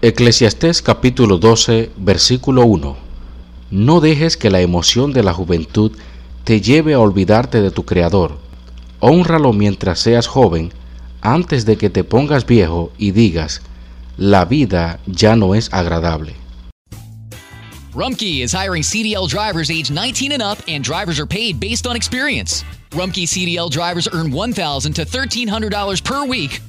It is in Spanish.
Eclesiastés capítulo 12, versículo 1. No dejes que la emoción de la juventud te lleve a olvidarte de tu Creador. Honralo mientras seas joven, antes de que te pongas viejo y digas, la vida ya no es agradable. Rumkey is hiring CDL drivers age 19 and up, and drivers are paid based on experience. Rumkey CDL drivers earn $1,000 to $1,300 per week